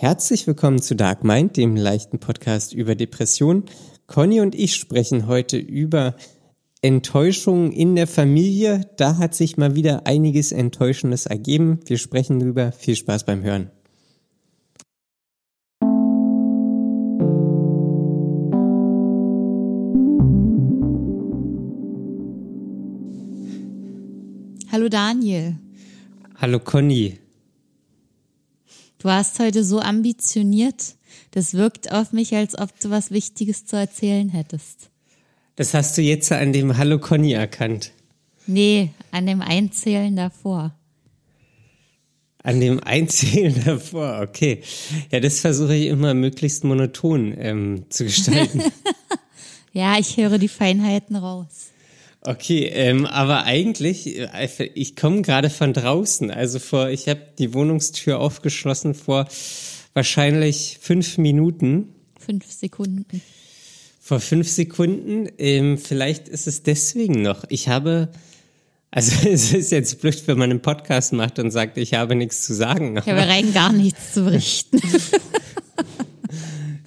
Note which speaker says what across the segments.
Speaker 1: Herzlich willkommen zu Dark Mind, dem leichten Podcast über Depressionen. Conny und ich sprechen heute über Enttäuschungen in der Familie. Da hat sich mal wieder einiges Enttäuschendes ergeben. Wir sprechen drüber. Viel Spaß beim Hören.
Speaker 2: Hallo Daniel.
Speaker 1: Hallo Conny.
Speaker 2: Du hast heute so ambitioniert. Das wirkt auf mich, als ob du was Wichtiges zu erzählen hättest.
Speaker 1: Das hast du jetzt an dem Hallo Conny erkannt.
Speaker 2: Nee, an dem Einzählen davor.
Speaker 1: An dem Einzählen davor, okay. Ja, das versuche ich immer möglichst monoton ähm, zu gestalten.
Speaker 2: ja, ich höre die Feinheiten raus.
Speaker 1: Okay, ähm, aber eigentlich, äh, ich komme gerade von draußen. Also vor, ich habe die Wohnungstür aufgeschlossen vor wahrscheinlich fünf Minuten.
Speaker 2: Fünf Sekunden.
Speaker 1: Vor fünf Sekunden. Ähm, vielleicht ist es deswegen noch. Ich habe, also es ist jetzt blöd, wenn man einen Podcast macht und sagt, ich habe nichts zu sagen.
Speaker 2: Ich habe rein gar nichts zu berichten.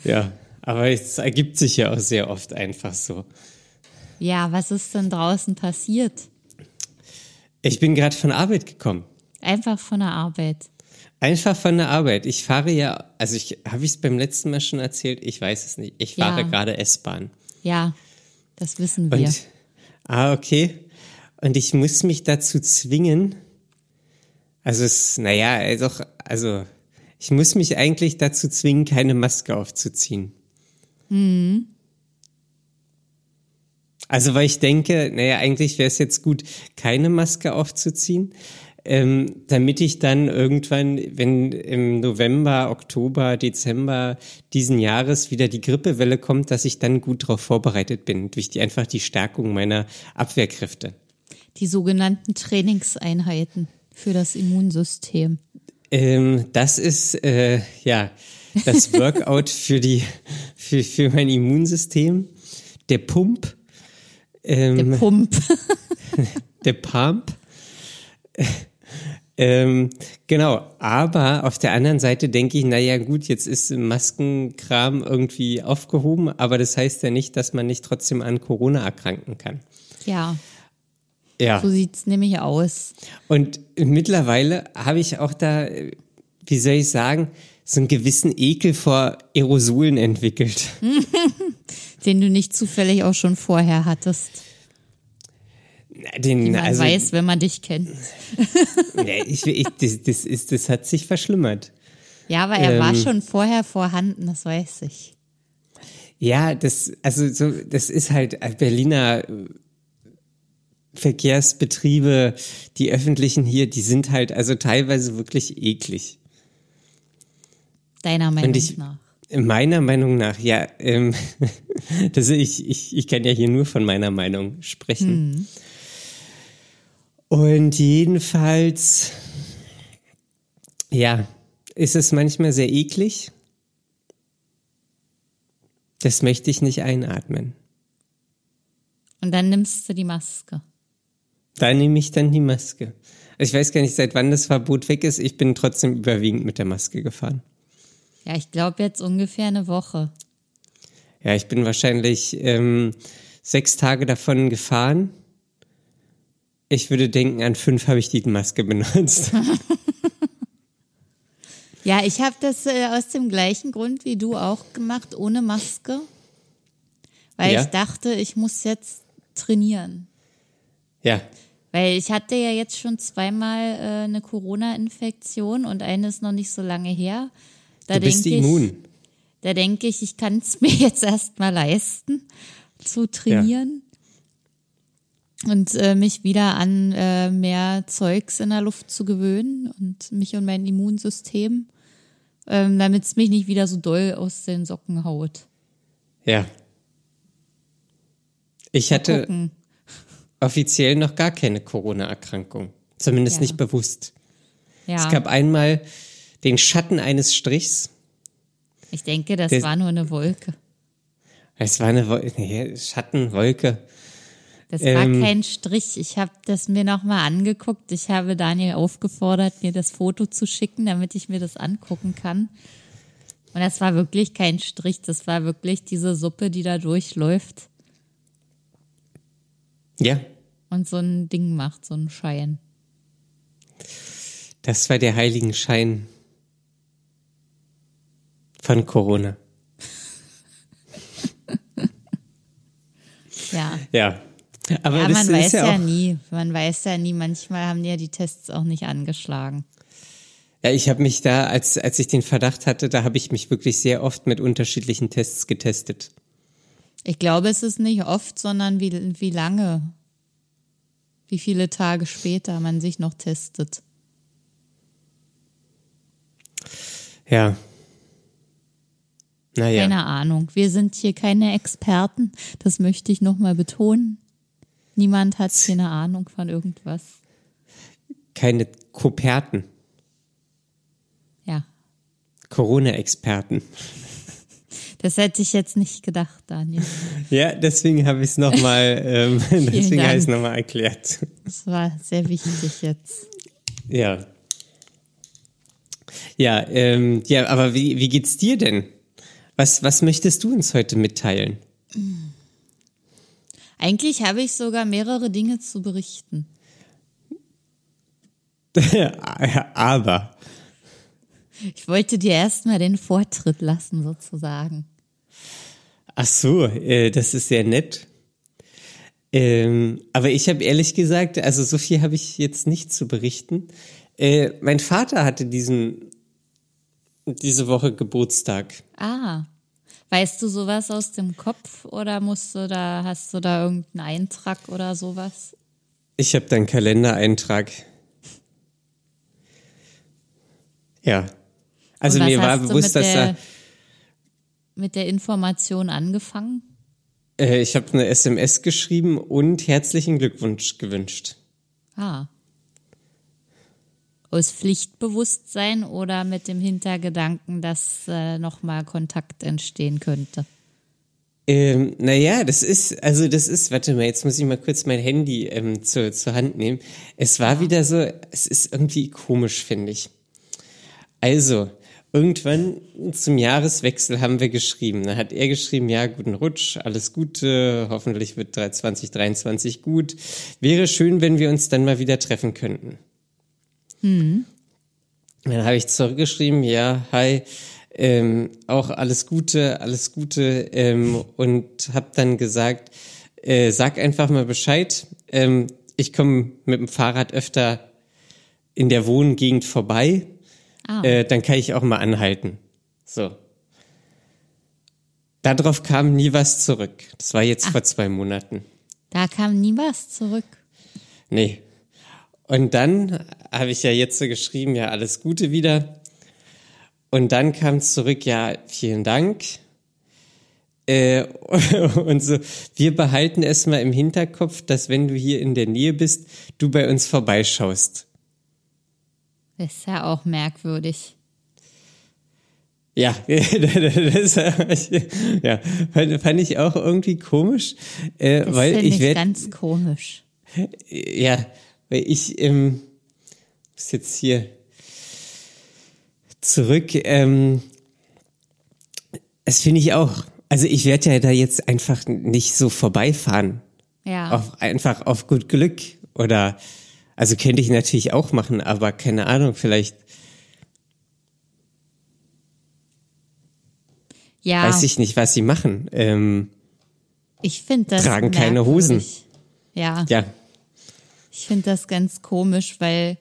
Speaker 1: ja, aber es ergibt sich ja auch sehr oft einfach so.
Speaker 2: Ja, was ist denn draußen passiert?
Speaker 1: Ich bin gerade von Arbeit gekommen.
Speaker 2: Einfach von der Arbeit.
Speaker 1: Einfach von der Arbeit. Ich fahre ja, also ich habe ich es beim letzten Mal schon erzählt, ich weiß es nicht. Ich fahre ja. gerade S-Bahn.
Speaker 2: Ja, das wissen wir.
Speaker 1: Und, ah, okay. Und ich muss mich dazu zwingen. Also es, naja, also, also ich muss mich eigentlich dazu zwingen, keine Maske aufzuziehen. Mhm. Also, weil ich denke, naja, eigentlich wäre es jetzt gut, keine Maske aufzuziehen, ähm, damit ich dann irgendwann, wenn im November, Oktober, Dezember diesen Jahres wieder die Grippewelle kommt, dass ich dann gut darauf vorbereitet bin, durch die, einfach die Stärkung meiner Abwehrkräfte.
Speaker 2: Die sogenannten Trainingseinheiten für das Immunsystem.
Speaker 1: Ähm, das ist, äh, ja, das Workout für die, für, für mein Immunsystem. Der Pump,
Speaker 2: ähm, der Pump.
Speaker 1: der Pump. Ähm, genau, aber auf der anderen Seite denke ich, naja gut, jetzt ist Maskenkram irgendwie aufgehoben, aber das heißt ja nicht, dass man nicht trotzdem an Corona erkranken kann.
Speaker 2: Ja.
Speaker 1: Ja.
Speaker 2: So sieht's nämlich aus.
Speaker 1: Und mittlerweile habe ich auch da, wie soll ich sagen, so einen gewissen Ekel vor Aerosolen entwickelt.
Speaker 2: Den du nicht zufällig auch schon vorher hattest.
Speaker 1: Den,
Speaker 2: man
Speaker 1: also,
Speaker 2: weiß, wenn man dich kennt.
Speaker 1: ich, ich, das, das, ist, das hat sich verschlimmert.
Speaker 2: Ja, aber er ähm, war schon vorher vorhanden, das weiß ich.
Speaker 1: Ja, das, also so, das ist halt Berliner Verkehrsbetriebe, die öffentlichen hier, die sind halt also teilweise wirklich eklig.
Speaker 2: Deiner Meinung ich, nach?
Speaker 1: Meiner Meinung nach, ja. Ähm, das, ich, ich, ich kann ja hier nur von meiner Meinung sprechen. Hm. Und jedenfalls, ja, ist es manchmal sehr eklig. Das möchte ich nicht einatmen.
Speaker 2: Und dann nimmst du die Maske.
Speaker 1: Da nehme ich dann die Maske. Also ich weiß gar nicht, seit wann das Verbot weg ist. Ich bin trotzdem überwiegend mit der Maske gefahren.
Speaker 2: Ja, ich glaube jetzt ungefähr eine Woche.
Speaker 1: Ja, ich bin wahrscheinlich ähm, sechs Tage davon gefahren. Ich würde denken, an fünf habe ich die Maske benutzt.
Speaker 2: ja, ich habe das äh, aus dem gleichen Grund wie du auch gemacht, ohne Maske. Weil ja. ich dachte, ich muss jetzt trainieren.
Speaker 1: Ja.
Speaker 2: Weil ich hatte ja jetzt schon zweimal äh, eine Corona-Infektion und eine ist noch nicht so lange her.
Speaker 1: Da du bist immun.
Speaker 2: Ich, da denke ich, ich kann es mir jetzt erstmal leisten, zu trainieren. Ja. Und äh, mich wieder an äh, mehr Zeugs in der Luft zu gewöhnen und mich und mein Immunsystem, ähm, damit es mich nicht wieder so doll aus den Socken haut.
Speaker 1: Ja. Ich hatte offiziell noch gar keine Corona-Erkrankung. Zumindest ja. nicht bewusst. Ja. Es gab einmal den Schatten eines Strichs.
Speaker 2: Ich denke, das Der, war nur eine Wolke.
Speaker 1: Es war eine Wolke, nee, Schatten, Wolke.
Speaker 2: Das war ähm, kein Strich. Ich habe das mir nochmal angeguckt. Ich habe Daniel aufgefordert, mir das Foto zu schicken, damit ich mir das angucken kann. Und das war wirklich kein Strich, das war wirklich diese Suppe, die da durchläuft
Speaker 1: Ja,
Speaker 2: und so ein Ding macht, so einen Schein.
Speaker 1: das war der Heiligenschein von Corona.
Speaker 2: Ja.
Speaker 1: Ja. Aber
Speaker 2: ja,
Speaker 1: das
Speaker 2: man
Speaker 1: ist
Speaker 2: weiß
Speaker 1: ja
Speaker 2: ja, nie. Man weiß ja nie. Manchmal haben die ja die Tests auch nicht angeschlagen.
Speaker 1: Ja, ich habe mich da, als, als ich den Verdacht hatte, da habe ich mich wirklich sehr oft mit unterschiedlichen Tests getestet.
Speaker 2: Ich glaube, es ist nicht oft, sondern wie, wie lange, wie viele Tage später man sich noch testet.
Speaker 1: Ja. Naja.
Speaker 2: Keine Ahnung. Wir sind hier keine Experten. Das möchte ich nochmal betonen. Niemand hat keine Ahnung von irgendwas.
Speaker 1: Keine Koperten,
Speaker 2: Ja,
Speaker 1: Corona-Experten.
Speaker 2: das hätte ich jetzt nicht gedacht, Daniel.
Speaker 1: Ja, deswegen habe ich es nochmal, ähm, deswegen habe ich es
Speaker 2: Dank.
Speaker 1: nochmal erklärt.
Speaker 2: Das war sehr wichtig jetzt.
Speaker 1: Ja. Ja, ähm, ja, aber wie, wie geht's dir denn? Was, was möchtest du uns heute mitteilen?
Speaker 2: Eigentlich habe ich sogar mehrere Dinge zu berichten.
Speaker 1: aber.
Speaker 2: Ich wollte dir erstmal den Vortritt lassen, sozusagen.
Speaker 1: Ach so, äh, das ist sehr nett. Ähm, aber ich habe ehrlich gesagt, also so viel habe ich jetzt nicht zu berichten. Äh, mein Vater hatte diesen diese Woche Geburtstag.
Speaker 2: Ah. Weißt du sowas aus dem Kopf oder musst du da, hast du da irgendeinen Eintrag oder sowas?
Speaker 1: Ich habe da einen Kalendereintrag. Ja. Also mir war bewusst, dass
Speaker 2: der,
Speaker 1: er,
Speaker 2: mit der Information angefangen?
Speaker 1: äh, ich habe eine SMS geschrieben und herzlichen Glückwunsch gewünscht.
Speaker 2: Ah. Aus Pflichtbewusstsein oder mit dem Hintergedanken, dass äh, nochmal Kontakt entstehen könnte?
Speaker 1: Ähm, naja, das ist, also das ist, warte mal, jetzt muss ich mal kurz mein Handy ähm, zur, zur Hand nehmen. Es war wieder so, es ist irgendwie komisch, finde ich. Also, irgendwann zum Jahreswechsel haben wir geschrieben. Da hat er geschrieben, ja, guten Rutsch, alles Gute, hoffentlich wird 2023 gut. Wäre schön, wenn wir uns dann mal wieder treffen könnten. Dann habe ich zurückgeschrieben, ja, hi, ähm, auch alles Gute, alles Gute ähm, und habe dann gesagt, äh, sag einfach mal Bescheid. Ähm, ich komme mit dem Fahrrad öfter in der Wohngegend vorbei,
Speaker 2: Ah.
Speaker 1: äh, dann kann ich auch mal anhalten. So. Darauf kam nie was zurück. Das war jetzt vor zwei Monaten.
Speaker 2: Da kam nie was zurück.
Speaker 1: Nee. Und dann habe ich ja jetzt so geschrieben, ja, alles Gute wieder. Und dann kam zurück, ja, vielen Dank. Äh, und so, wir behalten es mal im Hinterkopf, dass wenn du hier in der Nähe bist, du bei uns vorbeischaust.
Speaker 2: Das ist ja auch merkwürdig.
Speaker 1: Ja, das, ja, fand, ich auch irgendwie komisch, äh,
Speaker 2: Das
Speaker 1: weil
Speaker 2: finde
Speaker 1: ich
Speaker 2: ich ganz komisch.
Speaker 1: Ja, weil ich ähm, muss jetzt hier zurück. Ähm, das finde ich auch. Also ich werde ja da jetzt einfach nicht so vorbeifahren.
Speaker 2: Ja.
Speaker 1: Auf, einfach auf gut Glück. Oder also könnte ich natürlich auch machen, aber keine Ahnung, vielleicht
Speaker 2: ja,
Speaker 1: weiß ich nicht, was sie machen. Ähm,
Speaker 2: ich finde das
Speaker 1: tragen keine Hosen.
Speaker 2: merkwürdig. Ja,
Speaker 1: ja,
Speaker 2: ich finde das ganz komisch, weil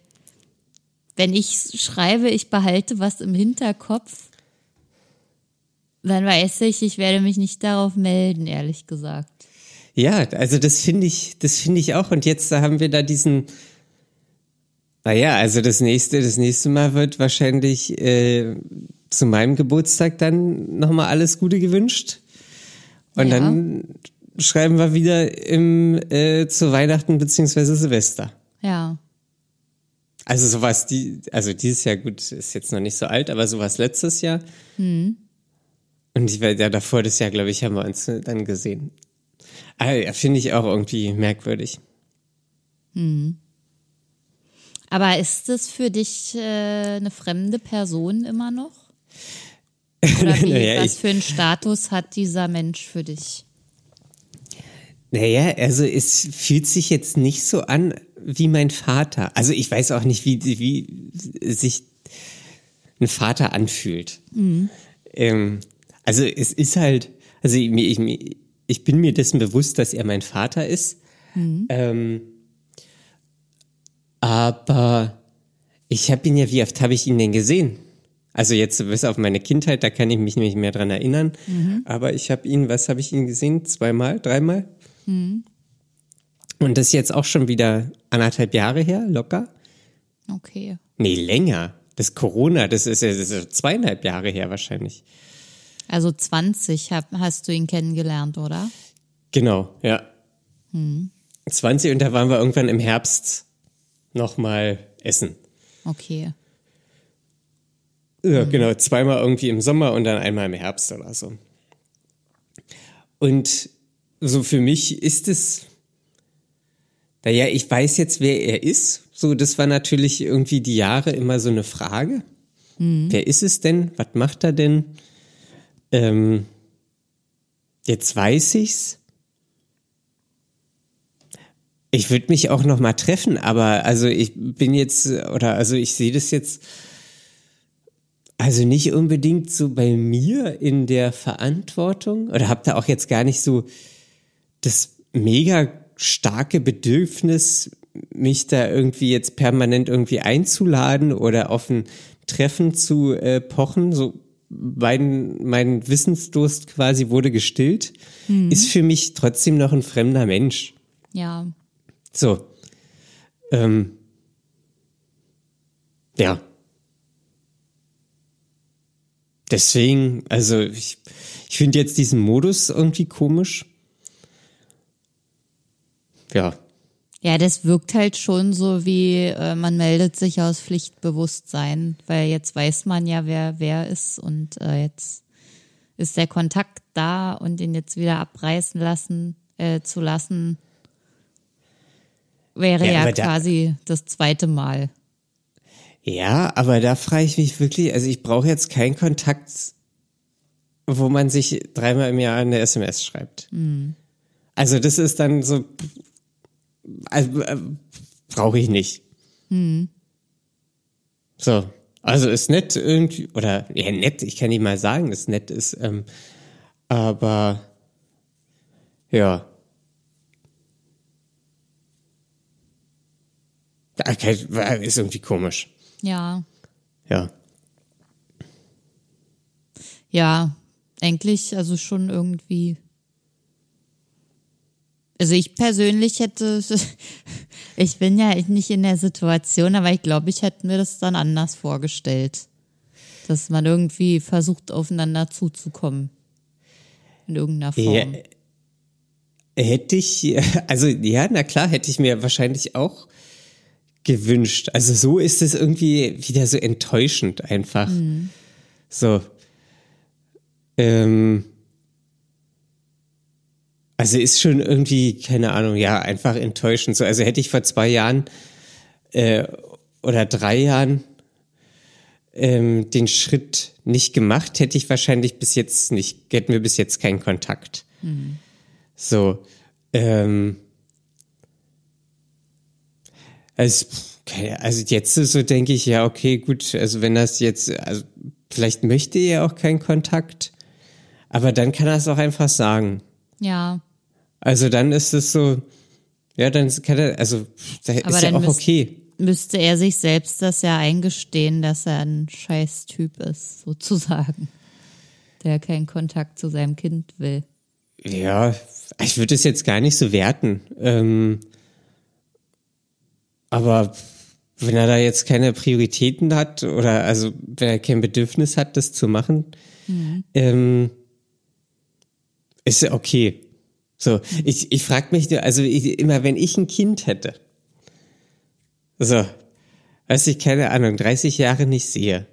Speaker 2: wenn ich schreibe, ich behalte was im Hinterkopf, dann weiß ich, ich werde mich nicht darauf melden, ehrlich gesagt.
Speaker 1: Ja, also das finde ich, das finde ich auch. Und jetzt haben wir da diesen, naja, also das nächste, das nächste Mal wird wahrscheinlich äh, zu meinem Geburtstag dann nochmal alles Gute gewünscht. Und
Speaker 2: Ja.
Speaker 1: dann schreiben wir wieder im, äh, zu Weihnachten beziehungsweise Silvester.
Speaker 2: Ja,
Speaker 1: Also sowas, die, also dieses Jahr gut, ist jetzt noch nicht so alt, aber sowas letztes Jahr.
Speaker 2: Hm.
Speaker 1: Und ich war ja davor das Jahr, glaube ich, haben wir uns dann gesehen. Ja, Finde ich auch irgendwie merkwürdig.
Speaker 2: aber ist es für dich äh, eine fremde Person immer noch? Oder wie,
Speaker 1: Naja,
Speaker 2: was für einen Status hat dieser Mensch für dich?
Speaker 1: Naja, also es fühlt sich jetzt nicht so an wie mein Vater. Also ich weiß auch nicht, wie, wie sich ein Vater anfühlt. Ähm, also es ist halt, also ich, ich, ich bin mir dessen bewusst, dass er mein Vater ist. Ähm, aber ich habe ihn ja, wie oft habe ich ihn denn gesehen? Also jetzt bis auf meine Kindheit, da kann ich mich nicht mehr dran erinnern. Aber ich habe ihn, was habe ich ihn gesehen? Zweimal, dreimal? Und das ist jetzt auch schon wieder anderthalb Jahre her, locker.
Speaker 2: Okay.
Speaker 1: Nee, länger. Das Corona, das ist ja das ist zweieinhalb Jahre her wahrscheinlich.
Speaker 2: Also 20 hab, hast du ihn kennengelernt, oder?
Speaker 1: Genau, ja. 20 und da waren wir irgendwann im Herbst nochmal essen.
Speaker 2: Okay.
Speaker 1: Ja, genau, zweimal irgendwie im Sommer und dann einmal im Herbst oder so. Und so für mich ist es, naja, ich weiß jetzt, wer er ist. So, das war natürlich irgendwie die Jahre immer so eine Frage. Wer ist es denn? Was macht er denn? Ähm, jetzt weiß ich's. Ich würde mich auch noch mal treffen, aber also ich bin jetzt oder also ich sehe das jetzt also nicht unbedingt so bei mir in der Verantwortung oder habt ihr auch jetzt gar nicht so das mega starke Bedürfnis, mich da irgendwie jetzt permanent irgendwie einzuladen oder auf ein Treffen zu äh, pochen. So mein, mein Wissensdurst quasi wurde gestillt, ist für mich trotzdem noch ein fremder Mensch.
Speaker 2: Ja.
Speaker 1: So. Ähm, ja. Deswegen, also ich, ich finde jetzt diesen Modus irgendwie komisch. Ja.
Speaker 2: Ja, das wirkt halt schon so wie, äh, man meldet sich aus Pflichtbewusstsein, weil jetzt weiß man ja, wer wer ist und äh, jetzt ist der Kontakt da und ihn jetzt wieder abreißen lassen, äh, zu lassen, wäre
Speaker 1: Ja,
Speaker 2: ja,
Speaker 1: aber da-
Speaker 2: quasi das zweite Mal.
Speaker 1: Ja, aber da frage ich mich wirklich, also ich brauche jetzt keinen Kontakt, wo man sich dreimal im Jahr eine SMS schreibt. Also das ist dann so, also, äh, brauche ich nicht. So, also ist nett irgendwie, oder ja nett, ich kann nicht mal sagen, dass nett ist, ähm, aber ja. Okay, ist irgendwie komisch.
Speaker 2: Ja,
Speaker 1: Ja.
Speaker 2: ja, eigentlich, also schon irgendwie. Also ich persönlich hätte, ich bin ja nicht in der Situation, aber ich glaube, ich hätte mir das dann anders vorgestellt. Dass man irgendwie versucht, aufeinander zuzukommen. In irgendeiner Form.
Speaker 1: Ja, hätte ich, also ja, na klar, hätte ich mir wahrscheinlich auch gewünscht. Also so ist es irgendwie wieder so enttäuschend einfach. So. Ähm, also ist schon irgendwie, keine Ahnung, ja, einfach enttäuschend. So, also hätte ich vor zwei Jahren äh, oder drei Jahren ähm, den Schritt nicht gemacht, hätte ich wahrscheinlich bis jetzt nicht, hätten wir bis jetzt keinen Kontakt. So, ähm, also, also jetzt so denke ich, ja, okay, gut, also wenn das jetzt, also vielleicht möchte er auch keinen Kontakt, aber dann kann er es auch einfach sagen.
Speaker 2: Ja,
Speaker 1: Also dann ist es so, ja, dann kann er, also da
Speaker 2: Aber
Speaker 1: ist ja auch
Speaker 2: müsst-
Speaker 1: okay.
Speaker 2: müsste er sich selbst das ja eingestehen, dass er ein scheiß Typ ist, sozusagen. Der keinen Kontakt zu seinem Kind will.
Speaker 1: Ja, ich würde es jetzt gar nicht so werten. Ähm, aber wenn er da jetzt keine Prioritäten hat oder also wenn er kein Bedürfnis hat, das zu machen, ähm, ist okay. So, ich, ich frage mich, nur, also ich, immer, wenn ich ein Kind hätte, so, was ich keine Ahnung, 30 Jahre nicht sehe,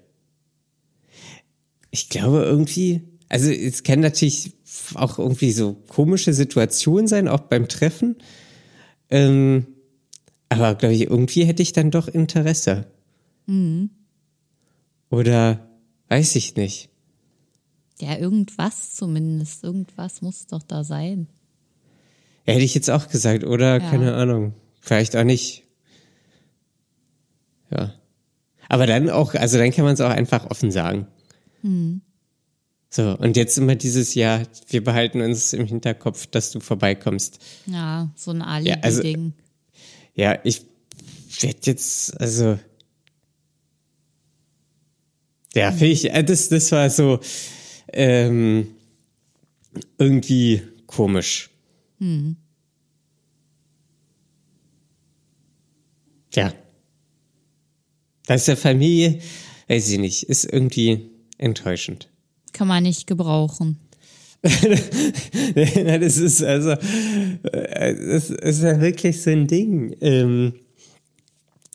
Speaker 1: ich glaube irgendwie, also es kann natürlich auch irgendwie so komische Situationen sein, auch beim Treffen. Ähm, aber glaube ich, irgendwie hätte ich dann doch Interesse. Oder weiß ich nicht.
Speaker 2: Ja, irgendwas zumindest. Irgendwas muss doch da sein.
Speaker 1: Ja, hätte ich jetzt auch gesagt, oder?
Speaker 2: Ja.
Speaker 1: Keine Ahnung. Vielleicht auch nicht. Ja. Aber dann auch, also dann kann man es auch einfach offen sagen.
Speaker 2: Hm.
Speaker 1: So, und jetzt immer dieses Jahr, wir behalten uns im Hinterkopf, dass du vorbeikommst.
Speaker 2: Ja, so ein
Speaker 1: also-
Speaker 2: Alibi-Ding.
Speaker 1: Ja, ich werde jetzt, also. Ja, finde ich, äh, das, das war so ähm, irgendwie komisch. Ja. Das ist der Familie, weiß ich nicht, ist irgendwie enttäuschend.
Speaker 2: Kann man nicht gebrauchen.
Speaker 1: Das ist also, äh, das ist ja wirklich so ein Ding. Ähm,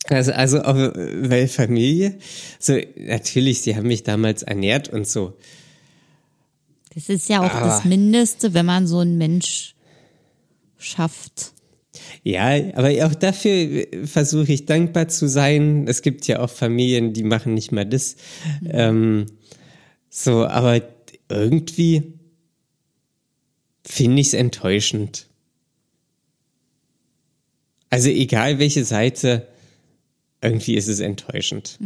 Speaker 1: also, also, äh, weil Familie, so, natürlich, sie haben mich damals ernährt und so.
Speaker 2: Das ist ja auch
Speaker 1: Aber-
Speaker 2: das Mindeste, wenn man so einen Mensch schafft.
Speaker 1: Ja, aber auch dafür versuche ich dankbar zu sein. Es gibt ja auch Familien, die machen nicht mal das. Ähm, so, aber irgendwie finde ich es enttäuschend. Also egal welche Seite, irgendwie ist es enttäuschend.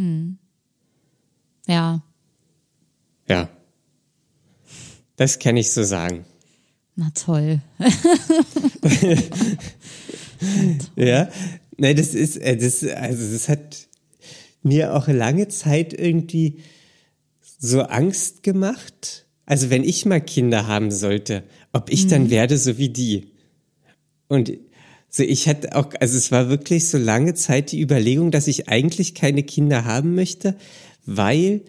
Speaker 2: Ja,
Speaker 1: Ja. Das kann ich so sagen.
Speaker 2: Na toll.
Speaker 1: Ja, nein, das ist, äh, das, also das hat mir auch lange Zeit irgendwie so Angst gemacht. Also wenn ich mal Kinder haben sollte, ob ich dann werde so wie die. Und so ich hatte auch, also es war wirklich so lange Zeit die Überlegung, dass ich eigentlich keine Kinder haben möchte, weil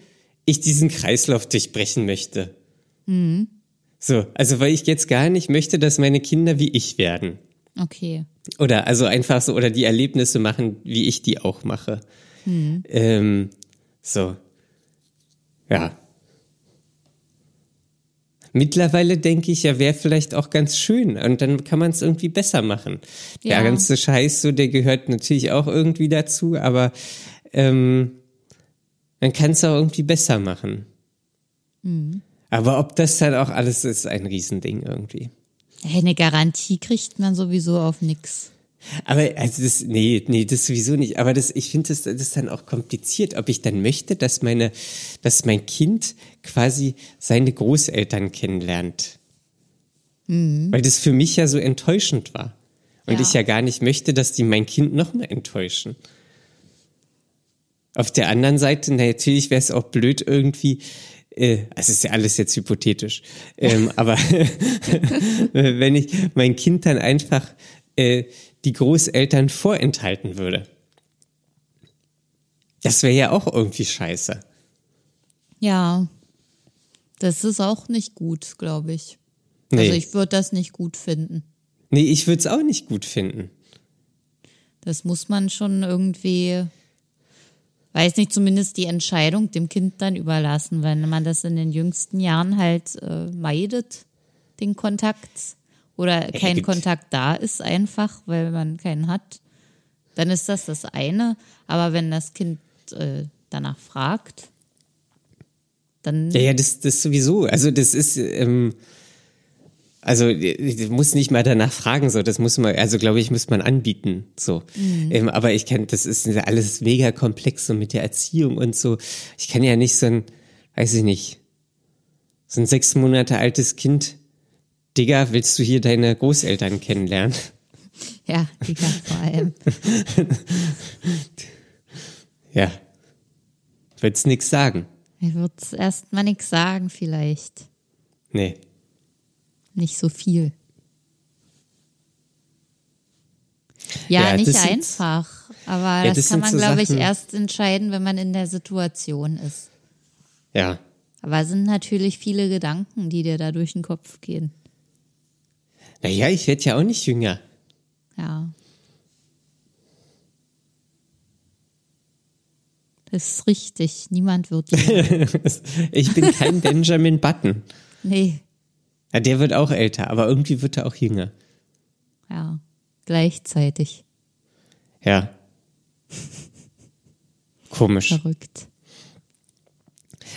Speaker 1: ich diesen Kreislauf durchbrechen möchte. So, also weil ich jetzt gar nicht möchte, dass meine Kinder wie ich werden.
Speaker 2: Okay.
Speaker 1: Oder also einfach so, oder die Erlebnisse machen, wie ich die auch mache. Ähm, so. Ja. Mittlerweile denke ich, ja, wäre vielleicht auch ganz schön und dann kann man es irgendwie besser machen. Der
Speaker 2: Ja.
Speaker 1: ganze Scheiß, so, der gehört natürlich auch irgendwie dazu, aber ähm, man kann es auch irgendwie besser machen. Aber ob das dann auch alles ist, ein Riesending irgendwie.
Speaker 2: Hey, eine Garantie kriegt man sowieso auf nix.
Speaker 1: Aber also das, nee, nee, das sowieso nicht. Aber das, ich finde das, das ist dann auch kompliziert, ob ich dann möchte, dass meine, dass mein Kind quasi seine Großeltern kennenlernt. Weil das für mich ja so enttäuschend war. Und
Speaker 2: Ja.
Speaker 1: ich ja gar nicht möchte, dass die mein Kind noch mal enttäuschen. Auf der anderen Seite, na, natürlich wäre es auch blöd irgendwie, äh, also ist ja alles jetzt hypothetisch, ähm, aber wenn ich mein Kind dann einfach äh, die Großeltern vorenthalten würde. Das wäre ja auch irgendwie scheiße.
Speaker 2: Ja. Das ist auch nicht gut, glaube ich.
Speaker 1: Nee,
Speaker 2: Also ich würde das nicht gut finden.
Speaker 1: nee ich würde es auch nicht gut finden.
Speaker 2: Das muss man schon irgendwie, weiß nicht, zumindest die Entscheidung dem Kind dann überlassen, wenn man das in den jüngsten Jahren halt äh, meidet, den Kontakt, oder kein
Speaker 1: gibt-
Speaker 2: Kontakt da ist einfach, weil man keinen hat, dann ist das das eine. Aber wenn das Kind äh, danach fragt, dann
Speaker 1: Ja, ja, das, das sowieso. Also das ist, ähm, also ich muss nicht mal danach fragen, so das muss man, also glaube ich, muss man anbieten, so. Ähm, aber ich kann, das ist alles mega komplex so mit der Erziehung und so. Ich kann ja nicht so ein, weiß ich nicht, so ein sechs Monate altes Kind. Digga, willst du hier deine Großeltern kennenlernen?
Speaker 2: ja, kann vor allem.
Speaker 1: Ja, willst nix sagen?
Speaker 2: Ich würde erst mal nichts sagen, vielleicht.
Speaker 1: Nee.
Speaker 2: Nicht so viel. Ja,
Speaker 1: Ja,
Speaker 2: nicht einfach. Aber
Speaker 1: Ja,
Speaker 2: das,
Speaker 1: das
Speaker 2: kann man,
Speaker 1: so
Speaker 2: glaube ich, erst entscheiden, wenn man in der Situation ist.
Speaker 1: Ja.
Speaker 2: Aber es sind natürlich viele Gedanken, die dir da durch den Kopf gehen.
Speaker 1: Naja, ich werde ja auch nicht jünger.
Speaker 2: Ja. Das ist richtig. Niemand wird. jünger.
Speaker 1: Ich bin kein Benjamin Button.
Speaker 2: nee.
Speaker 1: Ja, der wird auch älter, aber irgendwie wird er auch jünger.
Speaker 2: Ja. Gleichzeitig.
Speaker 1: Ja. Komisch.
Speaker 2: Verrückt.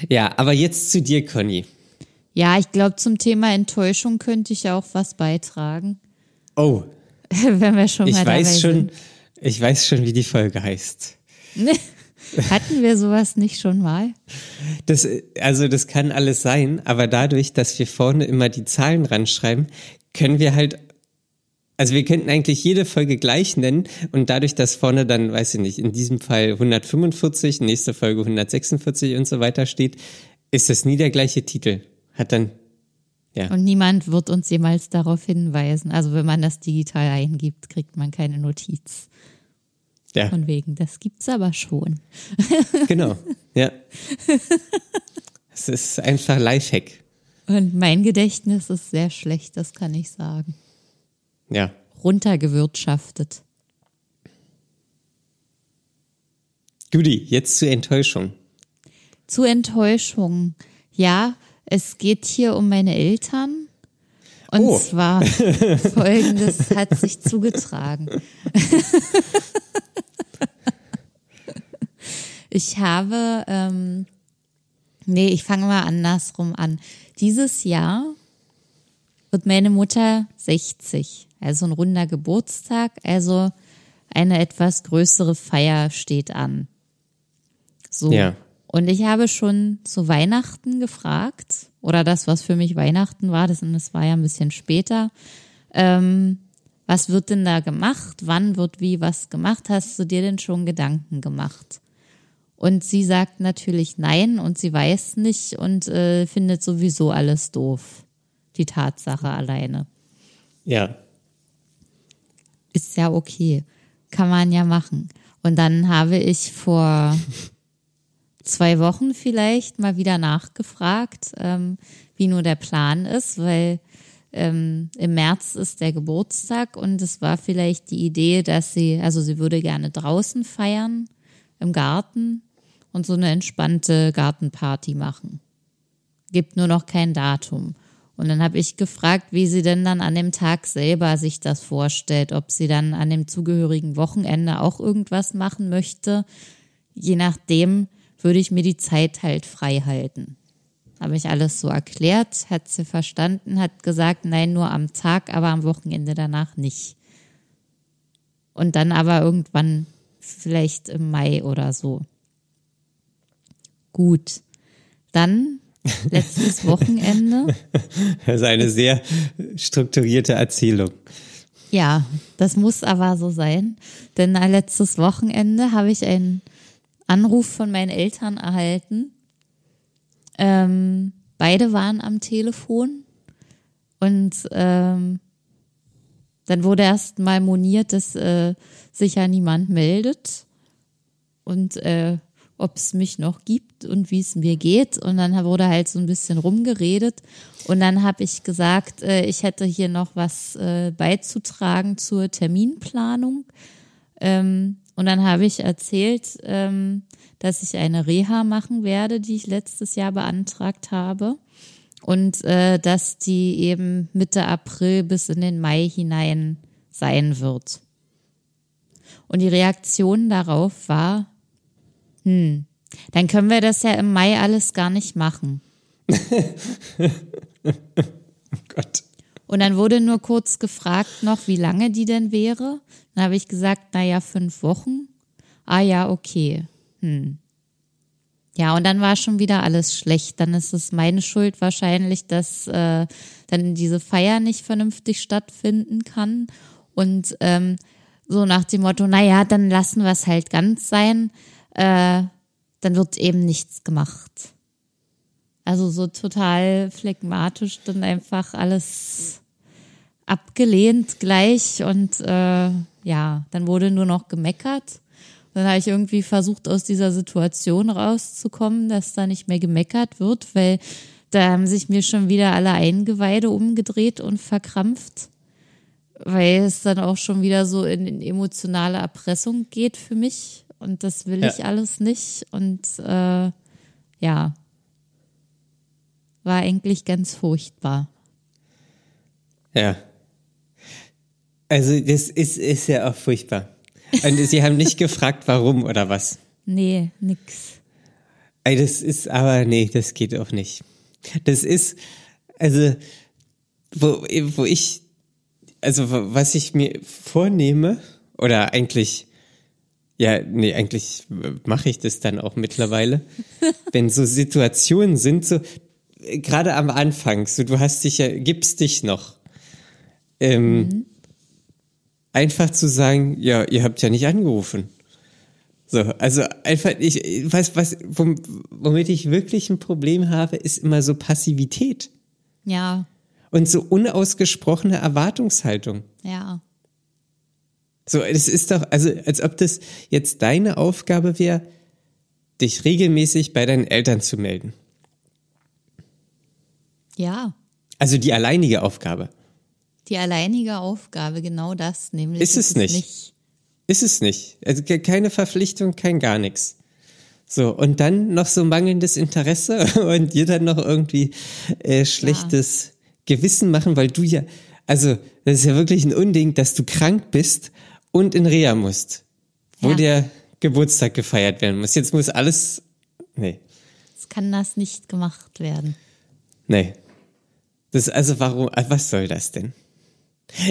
Speaker 1: Ja, aber jetzt zu dir, Conny.
Speaker 2: Ja, ich glaube, zum Thema Enttäuschung könnte ich auch was beitragen.
Speaker 1: Oh.
Speaker 2: Wenn wir schon
Speaker 1: ich
Speaker 2: mal
Speaker 1: weiß
Speaker 2: dabei
Speaker 1: schon,
Speaker 2: sind.
Speaker 1: ich weiß schon, wie die Folge heißt.
Speaker 2: Hatten wir sowas nicht schon mal?
Speaker 1: Das, also das kann alles sein, aber dadurch, dass wir vorne immer die Zahlen ranschreiben, können wir halt, also wir könnten eigentlich jede Folge gleich nennen und dadurch, dass vorne dann, weiß ich nicht, in diesem Fall 145, nächste Folge 146 und so weiter steht, ist das nie der gleiche Titel. Hat dann, ja.
Speaker 2: Und niemand wird uns jemals darauf hinweisen. Also wenn man das digital eingibt, kriegt man keine Notiz.
Speaker 1: Ja,
Speaker 2: Von wegen, das gibt's aber schon.
Speaker 1: genau. Ja. Es ist einfach Lifehack.
Speaker 2: Und mein Gedächtnis ist sehr schlecht, das kann ich sagen.
Speaker 1: Ja.
Speaker 2: Runtergewirtschaftet.
Speaker 1: Judy, jetzt zur Enttäuschung.
Speaker 2: Zu Enttäuschung. Ja, es geht hier um meine Eltern. Und
Speaker 1: Oh.
Speaker 2: zwar folgendes hat sich zugetragen. Ich habe, ähm, nee, ich fange mal andersrum an. Dieses Jahr wird meine Mutter 60, also ein runder Geburtstag, also eine etwas größere Feier steht an. So.
Speaker 1: Ja.
Speaker 2: Und ich habe schon zu Weihnachten gefragt, oder das, was für mich Weihnachten war, das, das war ja ein bisschen später, ähm, was wird denn da gemacht? Wann wird wie was gemacht? Hast du dir denn schon Gedanken gemacht? Und sie sagt natürlich nein und sie weiß nicht und äh, findet sowieso alles doof. Die Tatsache alleine.
Speaker 1: Ja.
Speaker 2: Ist ja okay. Kann man ja machen. Und dann habe ich vor zwei Wochen vielleicht mal wieder nachgefragt, ähm, wie nur der Plan ist, weil ähm, im März ist der Geburtstag und es war vielleicht die Idee, dass sie, also sie würde gerne draußen feiern, im Garten und so eine entspannte Gartenparty machen. Gibt nur noch kein Datum. Und dann habe ich gefragt, wie sie denn dann an dem Tag selber sich das vorstellt, ob sie dann an dem zugehörigen Wochenende auch irgendwas machen möchte. Je nachdem würde ich mir die Zeit halt frei halten. Habe ich alles so erklärt, hat sie verstanden, hat gesagt, nein, nur am Tag, aber am Wochenende danach nicht. Und dann aber irgendwann vielleicht im Mai oder so. Gut. Dann letztes Wochenende.
Speaker 1: Das ist eine sehr strukturierte Erzählung.
Speaker 2: Ja, das muss aber so sein. Denn letztes Wochenende habe ich einen Anruf von meinen Eltern erhalten. Ähm, beide waren am Telefon und ähm, dann wurde erst mal moniert, dass äh, sich ja niemand meldet und äh, ob es mich noch gibt und wie es mir geht. Und dann wurde halt so ein bisschen rumgeredet. Und dann habe ich gesagt, äh, ich hätte hier noch was äh, beizutragen zur Terminplanung. Ähm, und dann habe ich erzählt, ähm, dass ich eine Reha machen werde, die ich letztes Jahr beantragt habe. Und äh, dass die eben Mitte April bis in den Mai hinein sein wird. Und die Reaktion darauf war, hm, dann können wir das ja im Mai alles gar nicht machen.
Speaker 1: Oh Gott.
Speaker 2: Und dann wurde nur kurz gefragt noch, wie lange die denn wäre. Dann habe ich gesagt, na ja, fünf Wochen. Ah ja, okay. Hm. Ja, und dann war schon wieder alles schlecht. Dann ist es meine Schuld wahrscheinlich, dass äh, dann diese Feier nicht vernünftig stattfinden kann. Und ähm, so nach dem Motto, na ja, dann lassen wir es halt ganz sein. Äh, dann wird eben nichts gemacht. Also so total phlegmatisch dann einfach alles abgelehnt gleich und äh, ja, dann wurde nur noch gemeckert. Dann habe ich irgendwie versucht, aus dieser Situation rauszukommen, dass da nicht mehr gemeckert wird, weil da haben sich mir schon wieder alle Eingeweide umgedreht und verkrampft, weil es dann auch schon wieder so in, in emotionale Erpressung geht für mich und das will
Speaker 1: Ja.
Speaker 2: ich alles nicht und äh, ja, war eigentlich ganz furchtbar.
Speaker 1: Ja. Also das ist, ist ja auch furchtbar. Und sie haben nicht gefragt, warum oder was.
Speaker 2: Nee, nix.
Speaker 1: Ey, das ist aber, nee, das geht auch nicht. Das ist, also, wo, wo ich, also was ich mir vornehme, oder eigentlich, ja, nee, eigentlich mache ich das dann auch mittlerweile, wenn so Situationen sind, so gerade am Anfang, so du hast dich ja, gibst dich noch. Ähm, mhm. Einfach zu sagen, ja, ihr habt ja nicht angerufen. So, also einfach, ich weiß, was, womit ich wirklich ein Problem habe, ist immer so Passivität.
Speaker 2: Ja.
Speaker 1: Und so unausgesprochene Erwartungshaltung.
Speaker 2: Ja.
Speaker 1: So, es ist doch, also als ob das jetzt deine Aufgabe wäre, dich regelmäßig bei deinen Eltern zu melden.
Speaker 2: Ja.
Speaker 1: Also die alleinige Aufgabe.
Speaker 2: Die alleinige Aufgabe, genau das, nämlich.
Speaker 1: Ist es nicht. nicht. Ist es nicht. Also keine Verpflichtung, kein gar nichts. So, und dann noch so mangelndes Interesse und dir dann noch irgendwie äh, schlechtes ja. Gewissen machen, weil du ja, also das ist ja wirklich ein Unding, dass du krank bist und in Reha musst, wo ja. der Geburtstag gefeiert werden muss. Jetzt muss alles, nee.
Speaker 2: Es kann das nicht gemacht werden.
Speaker 1: Nee. Das, also warum, was soll das denn?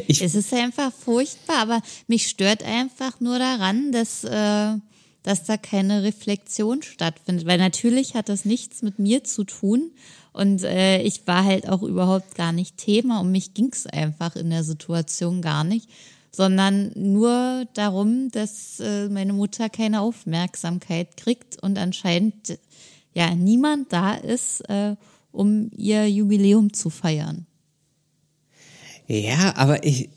Speaker 2: Ich es ist einfach furchtbar, aber mich stört einfach nur daran, dass, äh, dass da keine Reflexion stattfindet. Weil natürlich hat das nichts mit mir zu tun. Und äh, ich war halt auch überhaupt gar nicht Thema. Um mich ging es einfach in der Situation gar nicht. Sondern nur darum, dass äh, meine Mutter keine Aufmerksamkeit kriegt und anscheinend ja niemand da ist, äh, um ihr Jubiläum zu feiern.
Speaker 1: Ja, aber ich.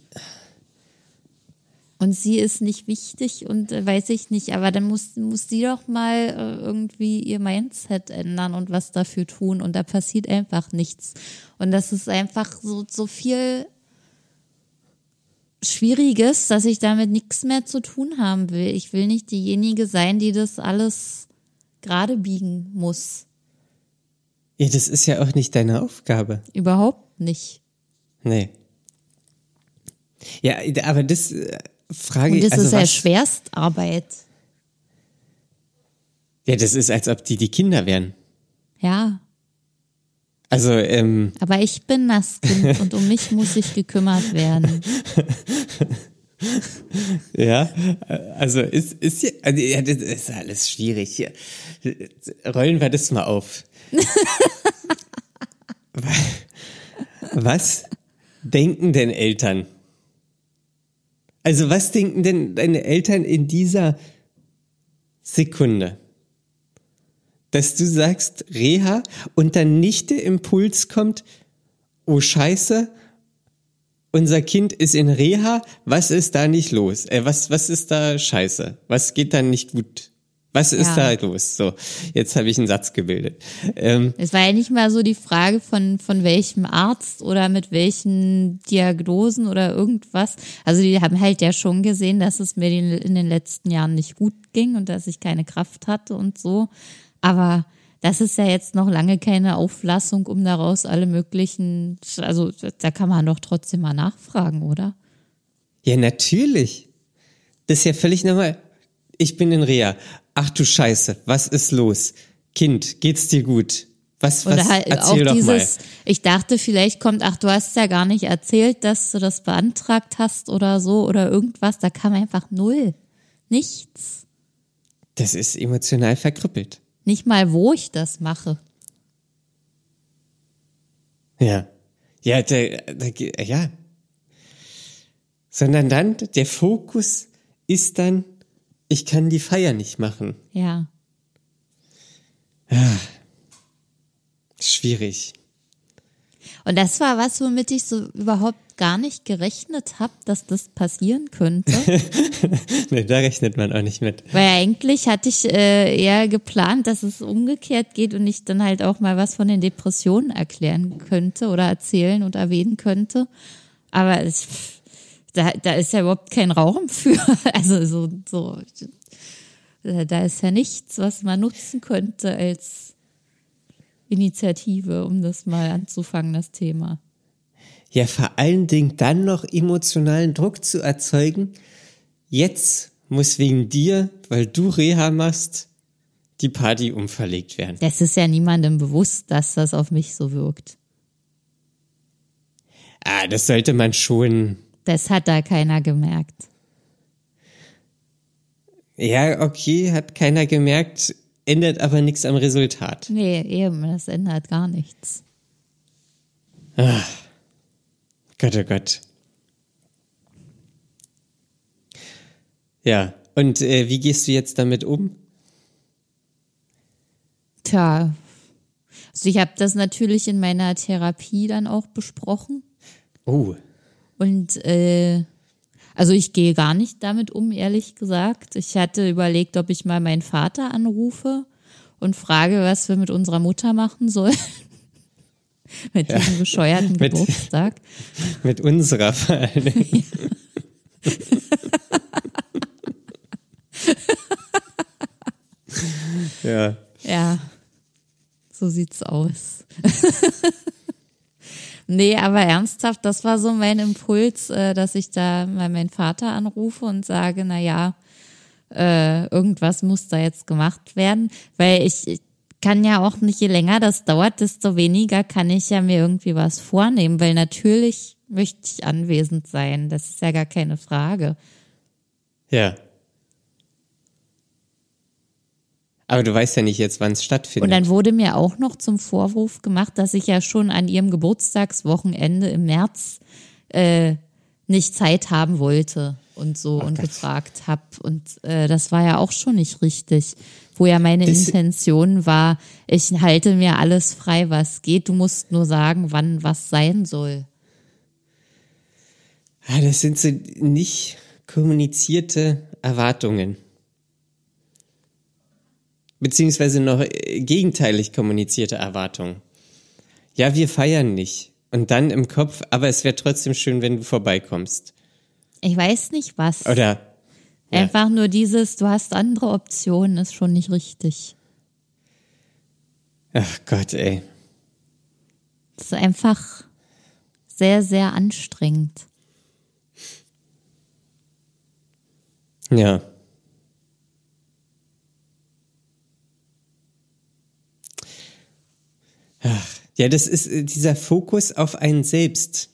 Speaker 2: Und sie ist nicht wichtig und äh, weiß ich nicht, aber dann muss, muss sie doch mal äh, irgendwie ihr Mindset ändern und was dafür tun und da passiert einfach nichts. Und das ist einfach so, so viel Schwieriges, dass ich damit nichts mehr zu tun haben will. Ich will nicht diejenige sein, die das alles gerade biegen muss.
Speaker 1: Ja, das ist ja auch nicht deine Aufgabe.
Speaker 2: Überhaupt nicht.
Speaker 1: Nee. Ja, aber das äh, frage
Speaker 2: ich. Und
Speaker 1: das
Speaker 2: also ist ja Schwerstarbeit.
Speaker 1: Ja, das ist, als ob die die Kinder wären.
Speaker 2: Ja.
Speaker 1: Also, ähm.
Speaker 2: Aber ich bin das Kind und um mich muss ich gekümmert werden.
Speaker 1: ja, also ist, ist ja, also, ja, das ist alles schwierig hier. Rollen wir das mal auf. Was denken denn Eltern? Also was denken denn deine Eltern in dieser Sekunde? Dass du sagst Reha und dann nicht der Impuls kommt, oh Scheiße, unser Kind ist in Reha, was ist da nicht los? Äh, was, was ist da scheiße? Was geht da nicht gut? Was ist ja. da los? So, jetzt habe ich einen Satz gebildet.
Speaker 2: Ähm, es war ja nicht mal so die Frage von, von welchem Arzt oder mit welchen Diagnosen oder irgendwas. Also die haben halt ja schon gesehen, dass es mir in den letzten Jahren nicht gut ging und dass ich keine Kraft hatte und so. Aber das ist ja jetzt noch lange keine Auflassung, um daraus alle möglichen, also da kann man doch trotzdem mal nachfragen, oder?
Speaker 1: Ja, natürlich. Das ist ja völlig normal. Ich bin in Reha. Ach du Scheiße, was ist los? Kind, geht's dir gut? Was, was,
Speaker 2: Oder halt
Speaker 1: erzähl
Speaker 2: auch
Speaker 1: dieses,
Speaker 2: mal. ich dachte, vielleicht kommt, ach, du hast ja gar nicht erzählt, dass du das beantragt hast oder so oder irgendwas. Da kam einfach null. Nichts.
Speaker 1: Das ist emotional verkrüppelt.
Speaker 2: Nicht mal, wo ich das mache.
Speaker 1: Ja. Ja, der, der, ja. Sondern dann, der Fokus ist dann ich kann die Feier nicht machen.
Speaker 2: Ja.
Speaker 1: Ja. Schwierig.
Speaker 2: Und das war was, womit ich so überhaupt gar nicht gerechnet habe, dass das passieren könnte.
Speaker 1: nee, da rechnet man auch nicht mit.
Speaker 2: Weil eigentlich hatte ich äh, eher geplant, dass es umgekehrt geht und ich dann halt auch mal was von den Depressionen erklären könnte oder erzählen und erwähnen könnte. Aber es, da, da ist ja überhaupt kein Raum für. Also so, so, da ist ja nichts, was man nutzen könnte als Initiative, um das mal anzufangen, das Thema.
Speaker 1: Ja, vor allen Dingen dann noch emotionalen Druck zu erzeugen. Jetzt muss wegen dir, weil du Reha machst, die Party umverlegt werden.
Speaker 2: Das ist ja niemandem bewusst, dass das auf mich so wirkt.
Speaker 1: Ah, das sollte man schon.
Speaker 2: Das hat da keiner gemerkt.
Speaker 1: Ja, okay, hat keiner gemerkt, ändert aber nichts am Resultat.
Speaker 2: Nee, eben, das ändert gar nichts.
Speaker 1: Gott, oh Gott. Ja, und äh, wie gehst du jetzt damit um?
Speaker 2: Tja, also ich habe das natürlich in meiner Therapie dann auch besprochen.
Speaker 1: Oh,
Speaker 2: Und äh, also ich gehe gar nicht damit um, ehrlich gesagt. Ich hatte überlegt, ob ich mal meinen Vater anrufe und frage, was wir mit unserer Mutter machen sollen. mit diesem bescheuerten
Speaker 1: Mit-
Speaker 2: Geburtstag.
Speaker 1: mit unserer vor allen Dingen. ja.
Speaker 2: Ja, so sieht's aus. nee, aber ernsthaft, das war so mein Impuls, äh, dass ich da mal meinen Vater anrufe und sage, na ja, äh, irgendwas muss da jetzt gemacht werden, weil ich, ich kann ja auch nicht, je länger das dauert, desto weniger kann ich ja mir irgendwie was vornehmen, weil natürlich möchte ich anwesend sein, das ist ja gar keine Frage.
Speaker 1: Ja. Aber du weißt ja nicht jetzt, wann es stattfindet.
Speaker 2: Und dann wurde mir auch noch zum Vorwurf gemacht, dass ich ja schon an ihrem Geburtstagswochenende im März äh, nicht Zeit haben wollte und so und
Speaker 1: Gott.
Speaker 2: gefragt habe. Und äh, das war ja auch schon nicht richtig. Wo ja meine
Speaker 1: Das-
Speaker 2: Intention war, ich halte mir alles frei, was geht. Du musst nur sagen, wann was sein soll.
Speaker 1: ah, das sind so nicht kommunizierte Erwartungen. Beziehungsweise noch äh, gegenteilig kommunizierte Erwartungen. Ja, wir feiern nicht. Und dann im Kopf, aber es wäre trotzdem schön, wenn du vorbeikommst.
Speaker 2: Ich weiß nicht was.
Speaker 1: Oder ja.
Speaker 2: Einfach nur dieses, du hast andere Optionen, ist schon nicht richtig.
Speaker 1: Ach Gott, ey.
Speaker 2: Das ist einfach sehr, sehr anstrengend.
Speaker 1: Ja. Ach, ja, das ist äh, dieser Fokus auf einen selbst.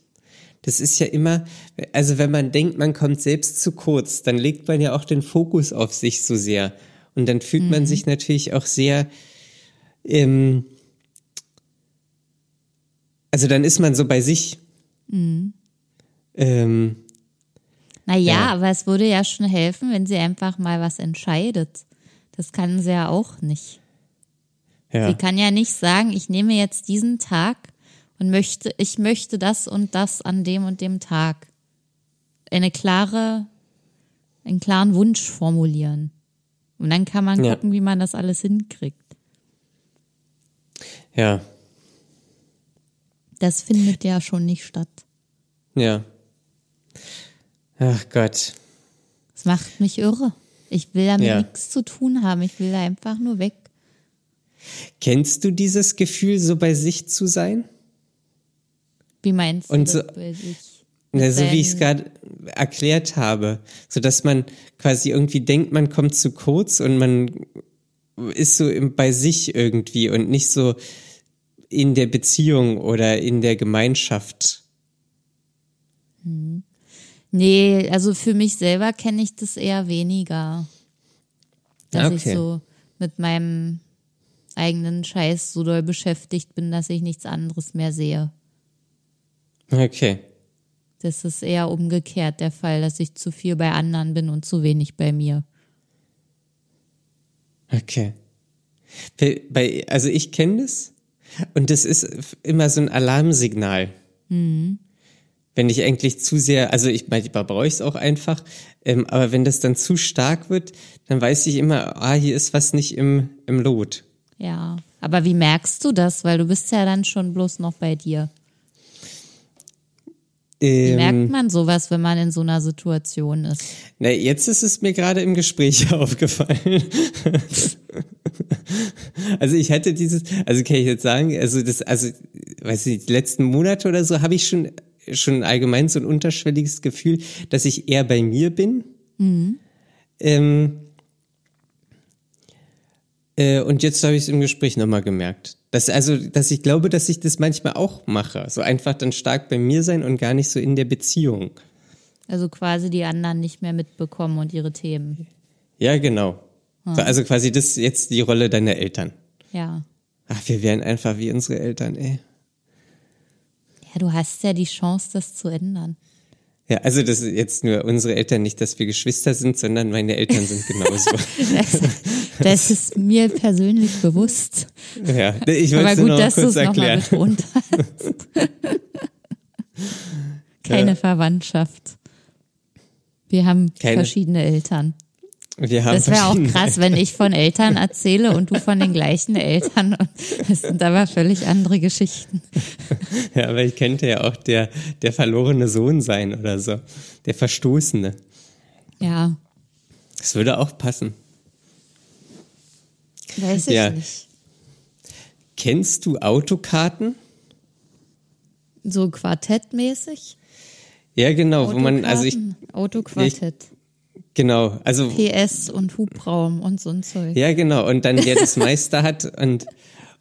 Speaker 1: Das ist ja immer, also wenn man denkt, man kommt selbst zu kurz, dann legt man ja auch den Fokus auf sich so sehr. Und dann fühlt man sich natürlich auch sehr, ähm, also dann ist man so bei sich. Ähm,
Speaker 2: Naja,
Speaker 1: Ja.
Speaker 2: aber es würde ja schon helfen, wenn sie einfach mal was entscheidet. Das kann sie ja auch nicht.
Speaker 1: Ja.
Speaker 2: Sie kann ja nicht sagen, ich nehme jetzt diesen Tag und möchte, ich möchte das und das an dem und dem Tag. Eine klare, einen klaren Wunsch formulieren. Und dann kann man
Speaker 1: Ja.
Speaker 2: gucken, wie man das alles hinkriegt.
Speaker 1: ja,
Speaker 2: Das findet ja schon nicht statt.
Speaker 1: ja. Ach Gott.
Speaker 2: Das macht mich irre. Ich will damit
Speaker 1: Ja.
Speaker 2: nichts zu tun haben. Ich will da einfach nur weg.
Speaker 1: Kennst du dieses Gefühl, so bei sich zu sein?
Speaker 2: Wie meinst du
Speaker 1: Und
Speaker 2: das
Speaker 1: so-
Speaker 2: bei sich?
Speaker 1: Na, so wie ich es gerade erklärt habe, so dass man quasi irgendwie denkt, man kommt zu kurz und man ist so im, bei sich irgendwie und nicht so in der Beziehung oder in der Gemeinschaft.
Speaker 2: Nee, also für mich selber kenne ich das eher weniger. Dass ich
Speaker 1: Okay.
Speaker 2: so mit meinem eigenen Scheiß so doll beschäftigt bin, dass ich nichts anderes mehr sehe.
Speaker 1: Okay.
Speaker 2: Das ist eher umgekehrt der Fall, dass ich zu viel bei anderen bin und zu wenig bei mir.
Speaker 1: Okay. Bei, also ich kenne das und das ist immer so ein Alarmsignal. Wenn ich eigentlich zu sehr, also ich manchmal brauche ich es auch einfach, ähm, aber wenn das dann zu stark wird, dann weiß ich immer, ah, hier ist was nicht im, im Lot.
Speaker 2: Ja. Aber wie merkst du das? Weil du bist ja dann schon bloß noch bei dir. Wie
Speaker 1: Ähm,
Speaker 2: merkt man sowas, wenn man in so einer Situation ist?
Speaker 1: na, jetzt ist es mir gerade im Gespräch aufgefallen. also ich hatte dieses, also kann ich jetzt sagen, also das, also, weiß ich, die letzten Monate oder so habe ich schon, schon allgemein so ein unterschwelliges Gefühl, dass ich eher bei mir bin. Ähm, Äh, und jetzt habe ich es im Gespräch nochmal gemerkt. Dass, also, dass ich glaube, dass ich das manchmal auch mache. So einfach dann stark bei mir sein und gar nicht so in der Beziehung.
Speaker 2: Also quasi die anderen nicht mehr mitbekommen und ihre Themen.
Speaker 1: Ja, genau.
Speaker 2: Hm.
Speaker 1: So, also quasi das ist jetzt die Rolle deiner Eltern.
Speaker 2: Ja.
Speaker 1: Ach, wir wären einfach wie unsere Eltern, ey.
Speaker 2: Ja, du hast ja die Chance, das zu ändern.
Speaker 1: Ja, also das ist jetzt nur unsere Eltern, nicht, dass wir Geschwister sind, sondern meine Eltern sind genauso.
Speaker 2: Das, ist mir persönlich bewusst.
Speaker 1: ja, ich
Speaker 2: Aber
Speaker 1: es
Speaker 2: gut,
Speaker 1: nur
Speaker 2: dass du
Speaker 1: kurz
Speaker 2: es nochmal
Speaker 1: erklären.
Speaker 2: betont hast. Keine
Speaker 1: Ja.
Speaker 2: Verwandtschaft. Wir haben
Speaker 1: Keine.
Speaker 2: verschiedene Eltern.
Speaker 1: Wir haben
Speaker 2: Das wäre auch krass, wenn ich von Eltern erzähle und du von den gleichen Eltern. Das sind aber völlig andere Geschichten.
Speaker 1: Ja, aber ich könnte ja auch der, der verlorene Sohn sein oder so. Der Verstoßene.
Speaker 2: Ja,
Speaker 1: Das würde auch passen.
Speaker 2: weiß ich
Speaker 1: Ja.
Speaker 2: nicht.
Speaker 1: Kennst du Autokarten?
Speaker 2: So quartettmäßig?
Speaker 1: Ja, genau, wo man, also ich,
Speaker 2: Autoquartett.
Speaker 1: genau, also,
Speaker 2: PS und Hubraum und so ein Zeug.
Speaker 1: ja, genau, und dann wer das Meister hat und,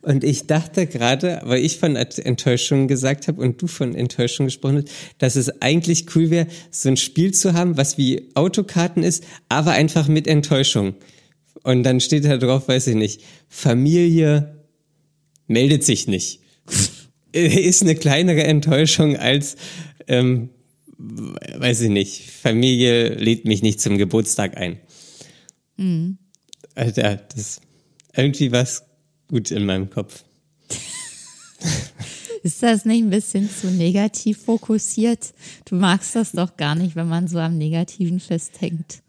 Speaker 1: und ich dachte gerade, weil ich von Enttäuschung gesagt habe und du von Enttäuschung gesprochen hast, dass es eigentlich cool wäre, so ein Spiel zu haben, was wie Autokarten ist, aber einfach mit Enttäuschung. Und dann steht da drauf, weiß ich nicht, Familie meldet sich nicht. ist eine kleinere Enttäuschung als, ähm, weiß ich nicht, Familie lädt mich nicht zum Geburtstag ein. Alter, das irgendwie was gut in meinem Kopf.
Speaker 2: Ist das nicht ein bisschen zu negativ fokussiert? Du magst das doch gar nicht, wenn man so am Negativen festhängt.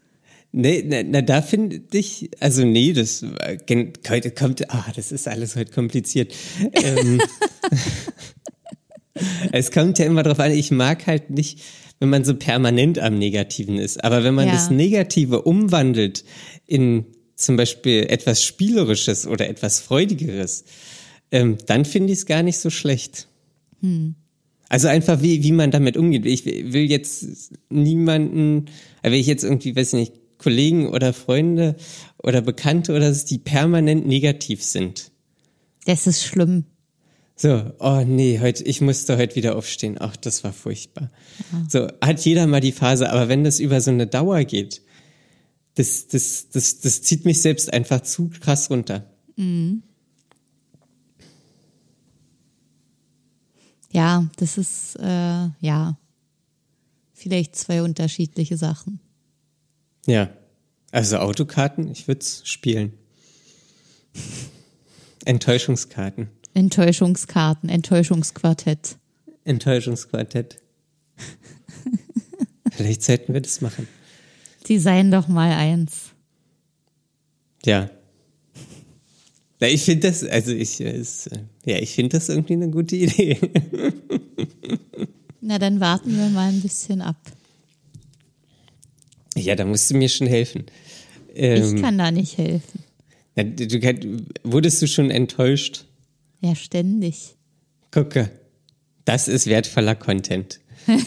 Speaker 1: Nee, na, na da finde ich, also nee, das äh, heute kommt, ah, das ist alles heute kompliziert. ähm, es kommt ja immer drauf an, ich mag halt nicht, wenn man so permanent am Negativen ist. Aber wenn man
Speaker 2: Ja.
Speaker 1: das Negative umwandelt in zum Beispiel etwas Spielerisches oder etwas Freudigeres, ähm, dann finde ich es gar nicht so schlecht. Also einfach, wie, wie man damit umgeht. Ich will jetzt niemanden, äh, wenn ich jetzt irgendwie, weiß ich nicht, Kollegen oder Freunde oder Bekannte oder so, die permanent negativ sind.
Speaker 2: Das ist schlimm.
Speaker 1: So, oh nee, heute, ich musste heute wieder aufstehen. Ach, das war furchtbar. So, hat jeder mal die Phase, aber wenn das über so eine Dauer geht, das, das, das, das zieht mich selbst einfach zu krass runter.
Speaker 2: Ja, das ist, äh, ja, vielleicht zwei unterschiedliche Sachen.
Speaker 1: Ja. Also Autokarten, ich würde es spielen. Enttäuschungskarten.
Speaker 2: Enttäuschungskarten, Enttäuschungsquartett.
Speaker 1: Enttäuschungsquartett. Vielleicht sollten wir das machen.
Speaker 2: Design doch mal eins.
Speaker 1: Ja. Ja, ich finde das, also ich, äh, es, äh, ja, ich finde das irgendwie eine gute Idee.
Speaker 2: Na, dann warten wir mal ein bisschen ab.
Speaker 1: Ja, da musst du mir schon helfen. Ähm,
Speaker 2: Ich kann da nicht helfen.
Speaker 1: na, du, wurdest du schon enttäuscht?
Speaker 2: Ja, ständig.
Speaker 1: Gucke, das ist wertvoller Content.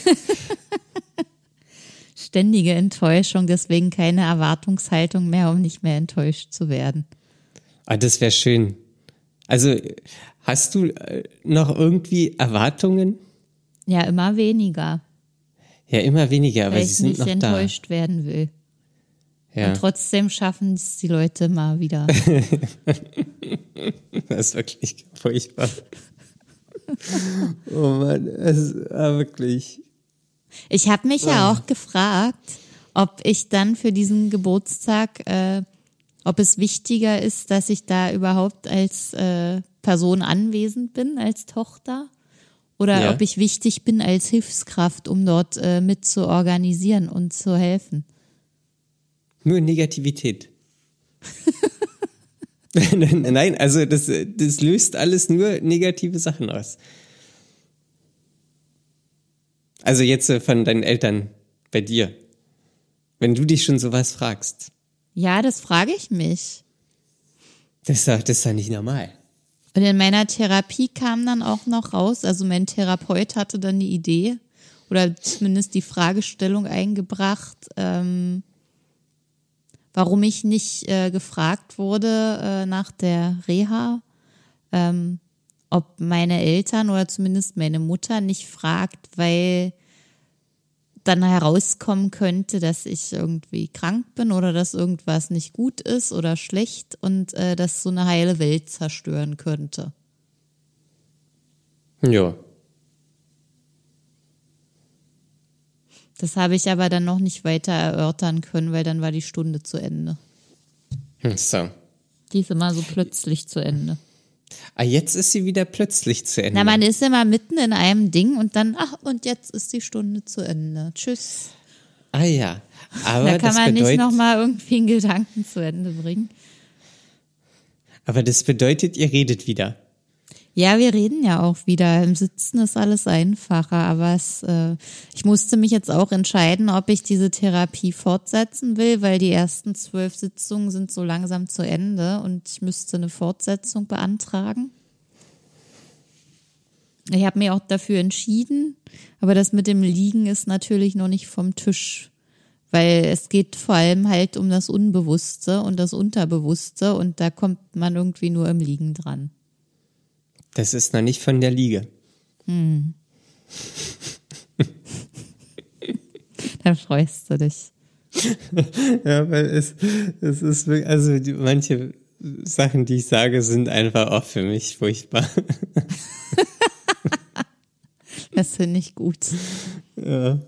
Speaker 2: Ständige Enttäuschung, deswegen keine Erwartungshaltung mehr, um nicht mehr enttäuscht zu werden.
Speaker 1: Ah, das wäre schön. Also, hast du äh, noch irgendwie Erwartungen?
Speaker 2: Ja, immer weniger,
Speaker 1: Ja, immer weniger, aber
Speaker 2: weil
Speaker 1: sie
Speaker 2: ich
Speaker 1: sind
Speaker 2: nicht
Speaker 1: noch
Speaker 2: enttäuscht werden will.
Speaker 1: da. Ja,
Speaker 2: Und trotzdem schaffen es die Leute mal wieder.
Speaker 1: das ist wirklich furchtbar. oh Mann, es ist ah, wirklich.
Speaker 2: Ich habe mich ja auch gefragt, ob ich dann für diesen Geburtstag, äh, ob es wichtiger ist, dass ich da überhaupt als äh, Person anwesend bin, als Tochter, oder
Speaker 1: Ja.
Speaker 2: ob ich wichtig bin als Hilfskraft, um dort äh, mit zu organisieren und zu helfen.
Speaker 1: Nur Negativität. Nein, also das, das löst alles nur negative Sachen aus. Also jetzt äh, von deinen Eltern bei dir. Wenn du dich schon sowas fragst,
Speaker 2: Ja, das frage ich mich.
Speaker 1: das ist doch, das ist doch nicht normal.
Speaker 2: Und in meiner Therapie kam dann auch noch raus, also mein Therapeut hatte dann die Idee oder zumindest die Fragestellung eingebracht, ähm, warum ich nicht äh, gefragt wurde äh, nach der Reha, ähm, ob meine Eltern oder zumindest meine Mutter nicht fragt, weil dann herauskommen könnte, dass ich irgendwie krank bin oder dass irgendwas nicht gut ist oder schlecht und äh, das so eine heile Welt zerstören könnte.
Speaker 1: Ja.
Speaker 2: Das habe ich aber dann noch nicht weiter erörtern können, weil dann war die Stunde zu Ende.
Speaker 1: Hm, so.
Speaker 2: Die ist immer so plötzlich zu Ende.
Speaker 1: Ah, jetzt ist sie wieder plötzlich zu Ende.
Speaker 2: Na, man ist immer mitten in einem Ding und dann, ach, und jetzt ist die Stunde zu Ende. Tschüss.
Speaker 1: Ah ja, aber
Speaker 2: da kann man nicht nochmal irgendwie einen Gedanken zu Ende bringen.
Speaker 1: aber das bedeutet, ihr redet wieder.
Speaker 2: Ja, wir reden ja auch wieder. Im Sitzen ist alles einfacher, aber es, äh, ich musste mich jetzt auch entscheiden, ob ich diese Therapie fortsetzen will, weil die ersten zwölf Sitzungen sind so langsam zu Ende und ich müsste eine Fortsetzung beantragen. Ich habe mir auch dafür entschieden, aber das mit dem Liegen ist natürlich noch nicht vom Tisch, weil es geht vor allem halt um das Unbewusste und das Unterbewusste und da kommt man irgendwie nur im Liegen dran.
Speaker 1: Das ist noch nicht von der Liege.
Speaker 2: Da freust du dich.
Speaker 1: Ja, weil es, es ist wirklich, also die, manche Sachen, die ich sage, sind einfach auch für mich furchtbar.
Speaker 2: Das finde ich gut.
Speaker 1: Ja.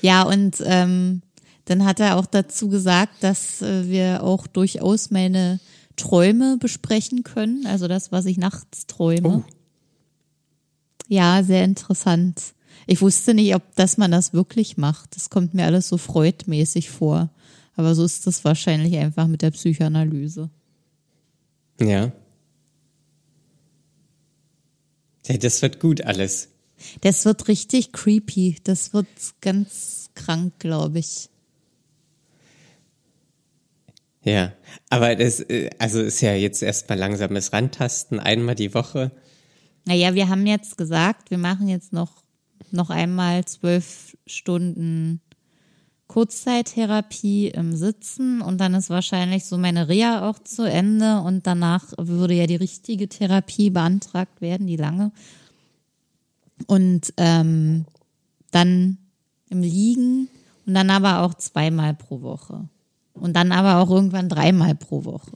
Speaker 2: Ja, und ähm, dann hat er auch dazu gesagt, dass äh, wir auch durchaus meine Träume besprechen können, also das, was ich nachts träume.
Speaker 1: Oh.
Speaker 2: Ja, sehr interessant. Ich wusste nicht, ob dass man das wirklich macht. Das kommt mir alles so freudmäßig vor. Aber so ist das wahrscheinlich einfach mit der Psychoanalyse.
Speaker 1: Ja. Ja, das wird gut alles.
Speaker 2: Das wird richtig creepy. Das wird ganz krank, glaube ich.
Speaker 1: Ja, aber das, äh, also ist ja jetzt erstmal langsames Rantasten, einmal die Woche.
Speaker 2: Naja, wir haben jetzt gesagt, wir machen jetzt noch, noch einmal zwölf Stunden Kurzzeittherapie im Sitzen und dann ist wahrscheinlich so meine Reha auch zu Ende und danach würde ja die richtige Therapie beantragt werden, die lange. Und ähm, dann im Liegen und dann aber auch zweimal pro Woche. Und dann aber auch irgendwann dreimal pro Woche.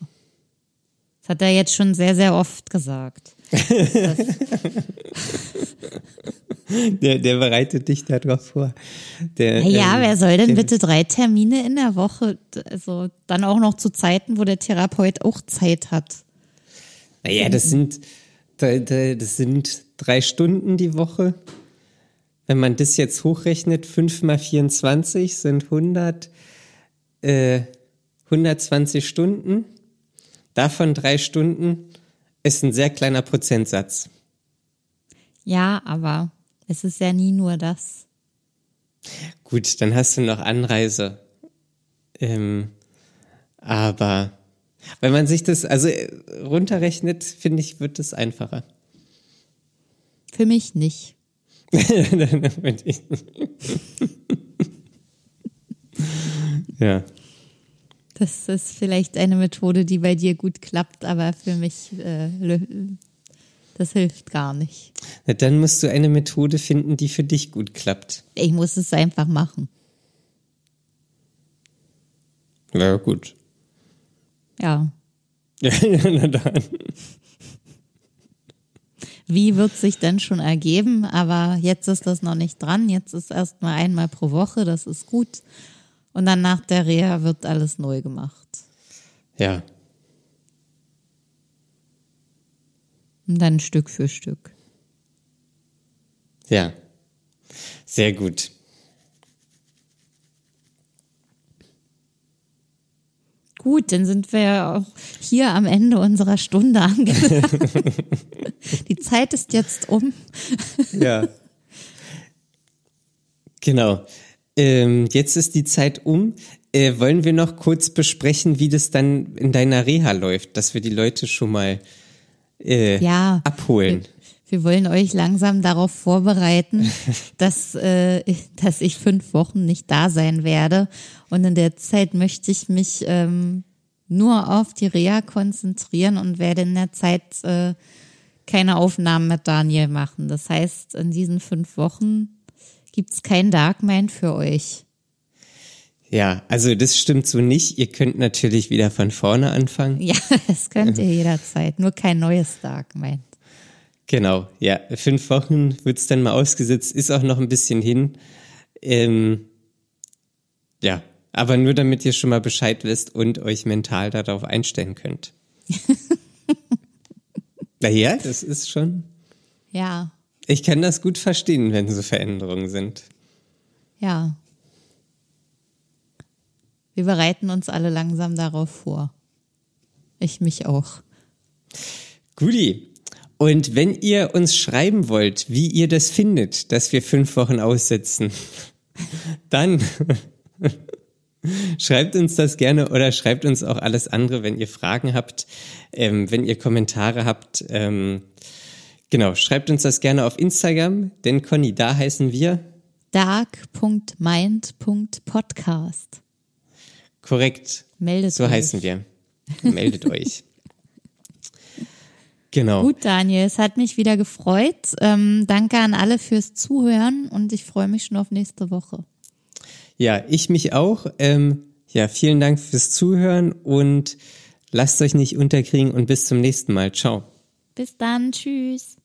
Speaker 2: Das hat er jetzt schon sehr, sehr oft gesagt.
Speaker 1: Der, der bereitet dich darauf vor. Der,
Speaker 2: Ja,
Speaker 1: ähm,
Speaker 2: wer soll denn bitte drei Termine in der Woche? Also dann auch noch zu Zeiten, wo der Therapeut auch Zeit hat.
Speaker 1: Naja, das sind, da- da- das sind drei Stunden die Woche. Wenn man das jetzt hochrechnet, 5 mal 24 sind 100, äh, 120 Stunden. Davon drei Stunden ist ein sehr kleiner Prozentsatz.
Speaker 2: Ja, aber es ist ja nie nur das.
Speaker 1: Gut, dann hast du noch Anreise. Ähm, aber wenn man sich das also äh, runterrechnet, finde ich, wird es einfacher.
Speaker 2: Für mich nicht.
Speaker 1: ja.
Speaker 2: Das ist vielleicht eine Methode, die bei dir gut klappt, aber für mich, äh, das hilft gar nicht.
Speaker 1: Na, dann musst du eine Methode finden, die für dich gut klappt.
Speaker 2: Ich muss es einfach machen.
Speaker 1: Ja, gut.
Speaker 2: Ja.
Speaker 1: Ja, na dann.
Speaker 2: Wie wird sich denn schon ergeben? Aber jetzt ist das noch nicht dran. Jetzt ist erst mal einmal pro Woche. Das ist gut. Und dann nach der Reha wird alles neu gemacht.
Speaker 1: Ja.
Speaker 2: Und dann Stück für Stück.
Speaker 1: Ja. Sehr gut.
Speaker 2: Gut, dann sind wir ja auch hier am Ende unserer Stunde angelangt. Die Zeit ist jetzt um.
Speaker 1: Ja. genau. Ähm, jetzt ist die Zeit um. Äh, wollen wir noch kurz besprechen, wie das dann in deiner Reha läuft, dass wir die Leute schon mal äh,
Speaker 2: Ja.
Speaker 1: abholen?
Speaker 2: Wir wollen euch langsam darauf vorbereiten, dass, äh, dass ich fünf Wochen nicht da sein werde. Und in der Zeit möchte ich mich ähm, nur auf die Reha konzentrieren und werde in der Zeit äh, keine Aufnahmen mit Daniel machen. Das heißt, in diesen fünf Wochen gibt's kein Dark Mind für euch.
Speaker 1: Ja, also das stimmt so nicht. Ihr könnt natürlich wieder von vorne anfangen.
Speaker 2: Ja, das könnt ihr jederzeit. Nur kein neues Dark Mind.
Speaker 1: Genau, ja. Fünf Wochen wird's dann mal ausgesetzt, ist auch noch ein bisschen hin. Ähm, ja, aber nur damit ihr schon mal Bescheid wisst und euch mental darauf einstellen könnt. naja, das ist schon.
Speaker 2: Ja.
Speaker 1: Ich kann das gut verstehen, wenn so Veränderungen sind.
Speaker 2: Ja. Wir bereiten uns alle langsam darauf vor. Ich mich auch.
Speaker 1: Guti. Und wenn ihr uns schreiben wollt, wie ihr das findet, dass wir fünf Wochen aussetzen, dann schreibt uns das gerne oder schreibt uns auch alles andere, wenn ihr Fragen habt, ähm, wenn ihr Kommentare habt. Ähm, genau, schreibt uns das gerne auf Instagram, denn Conny, da heißen wir
Speaker 2: dark.mind.podcast.
Speaker 1: Korrekt.
Speaker 2: Meldet
Speaker 1: so
Speaker 2: euch.
Speaker 1: heißen wir. Meldet euch. Genau.
Speaker 2: Gut, Daniel, es hat mich wieder gefreut. Ähm, danke an alle fürs Zuhören und ich freue mich schon auf nächste Woche.
Speaker 1: Ja, ich mich auch. Ähm, ja, vielen Dank fürs Zuhören und lasst euch nicht unterkriegen und bis zum nächsten Mal. Ciao.
Speaker 2: Bis dann, tschüss.